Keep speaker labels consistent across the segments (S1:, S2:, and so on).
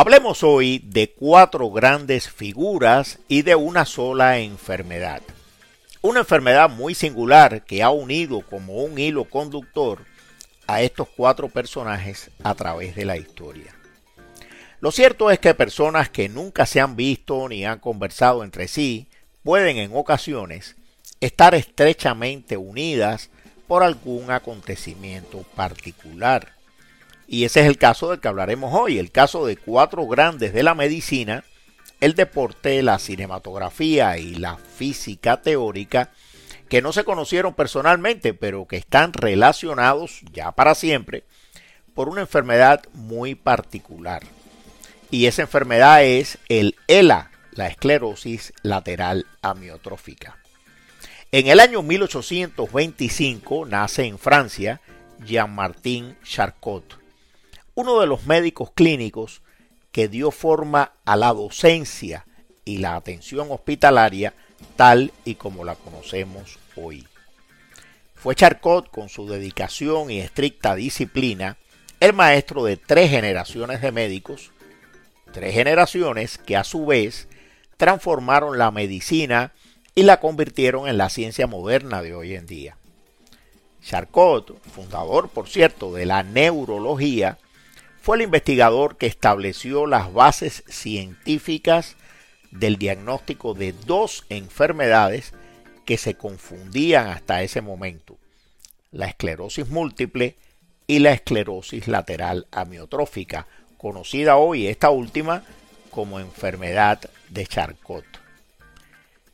S1: Hablemos hoy de cuatro grandes figuras y de una sola enfermedad. Una enfermedad muy singular que ha unido como un hilo conductor a estos cuatro personajes a través de la historia. Lo cierto es que personas que nunca se han visto ni han conversado entre sí pueden en ocasiones estar estrechamente unidas por algún acontecimiento particular. Y ese es el caso del que hablaremos hoy, el caso de cuatro grandes de la medicina, el deporte, la cinematografía y la física teórica, que no se conocieron personalmente, pero que están relacionados ya para siempre por una enfermedad muy particular. Y esa enfermedad es el ELA, la esclerosis lateral amiotrófica. En el año 1825 nace en Francia Jean-Martin Charcot, uno de los médicos clínicos que dio forma a la docencia y la atención hospitalaria tal y como la conocemos hoy. Fue Charcot, con su dedicación y estricta disciplina, el maestro de tres generaciones de médicos, tres generaciones que a su vez transformaron la medicina y la convirtieron en la ciencia moderna de hoy en día. Charcot, fundador, por cierto, de la neurología, fue el investigador que estableció las bases científicas del diagnóstico de dos enfermedades que se confundían hasta ese momento, la esclerosis múltiple y la esclerosis lateral amiotrófica, conocida hoy esta última como enfermedad de Charcot.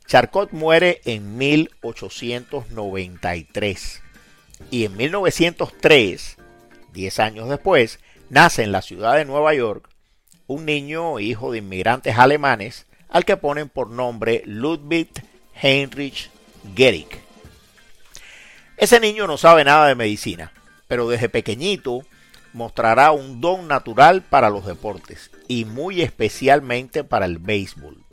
S1: Charcot muere en 1893 y en 1903, 10 años después, nace en la ciudad de Nueva York un niño hijo de inmigrantes alemanes al que ponen por nombre Ludwig Heinrich Gehrig. Ese niño no sabe nada de medicina, pero desde pequeñito mostrará un don natural para los deportes y muy especialmente para el béisbol.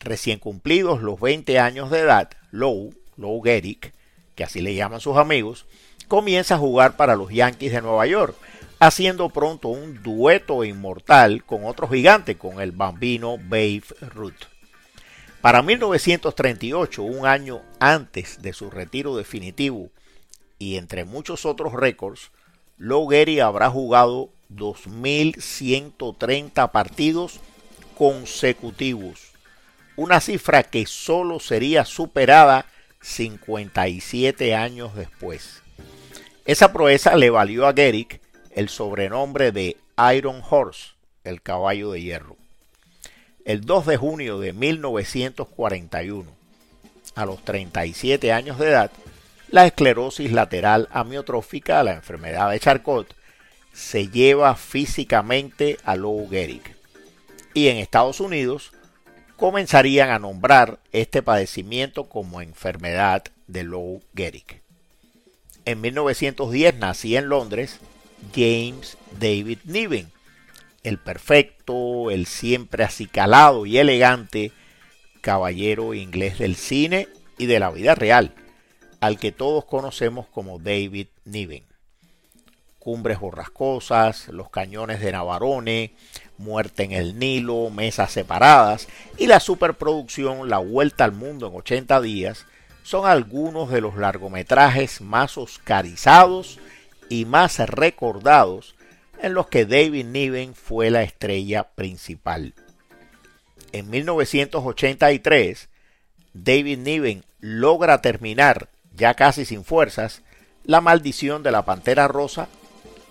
S1: Recién cumplidos los 20 años de edad, Lou, Lou Gehrig, que así le llaman sus amigos, comienza a jugar para los Yankees de Nueva York, haciendo pronto un dueto inmortal con otro gigante, con el bambino Babe Ruth. Para 1938, un año antes de su retiro definitivo y entre muchos otros récords, Lou Gehrig habrá jugado 2.130 partidos consecutivos, una cifra que solo sería superada 57 años después. Esa proeza le valió a Gehrig el sobrenombre de Iron Horse, el caballo de hierro. El 2 de junio de 1941, a los 37 años de edad, la esclerosis lateral amiotrófica, la enfermedad de Charcot, se lleva físicamente a Lou Gehrig. Y en Estados Unidos comenzarían a nombrar este padecimiento como enfermedad de Lou Gehrig. En 1910 nacía en Londres James David Niven, el perfecto, el siempre acicalado y elegante caballero inglés del cine y de la vida real al que todos conocemos como David Niven. Cumbres borrascosas, los cañones de Navarone, Muerte en el Nilo, Mesas separadas y la superproducción La Vuelta al Mundo en 80 días son algunos de los largometrajes más oscarizados y más recordados en los que David Niven fue la estrella principal. En 1983, David Niven logra terminar ya casi sin fuerzas, la maldición de la pantera rosa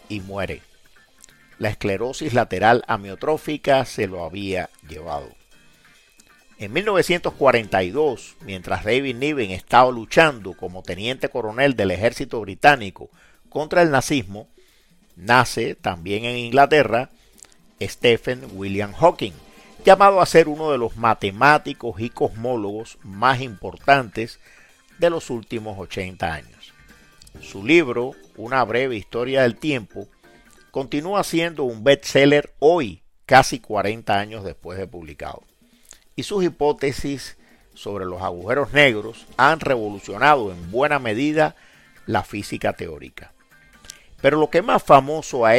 S1: y muere. La esclerosis lateral amiotrófica se lo había llevado. En 1942, mientras David Niven estaba luchando como teniente coronel del ejército británico contra el nazismo, nace también en Inglaterra Stephen William Hawking, llamado a ser uno de los matemáticos y cosmólogos más importantes de los últimos 80 años. Su libro, Una breve historia del tiempo, continúa siendo un bestseller hoy, casi 40 años después de publicado. Y sus hipótesis sobre los agujeros negros han revolucionado en buena medida la física teórica. Pero lo que más famoso ha